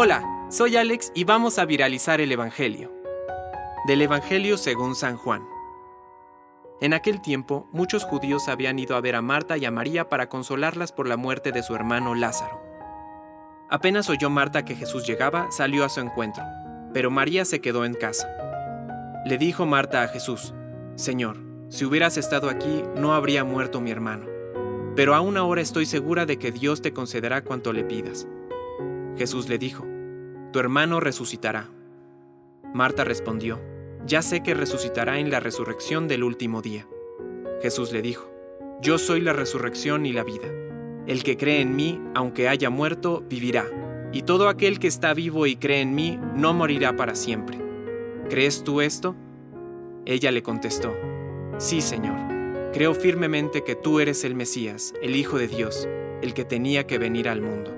Hola, soy Alex y vamos a viralizar el Evangelio. Del Evangelio según San Juan. En aquel tiempo, muchos judíos habían ido a ver a Marta y a María para consolarlas por la muerte de su hermano Lázaro. Apenas oyó Marta que Jesús llegaba, salió a su encuentro, pero María se quedó en casa. Le dijo Marta a Jesús, Señor, si hubieras estado aquí, no habría muerto mi hermano. Pero aún ahora estoy segura de que Dios te concederá cuanto le pidas. Jesús le dijo, Tu hermano resucitará. Marta respondió, Ya sé que resucitará en la resurrección del último día. Jesús le dijo, Yo soy la resurrección y la vida. El que cree en mí, aunque haya muerto, vivirá, y todo aquel que está vivo y cree en mí, no morirá para siempre. ¿Crees tú esto? Ella le contestó, Sí, Señor, creo firmemente que tú eres el Mesías, el Hijo de Dios, el que tenía que venir al mundo.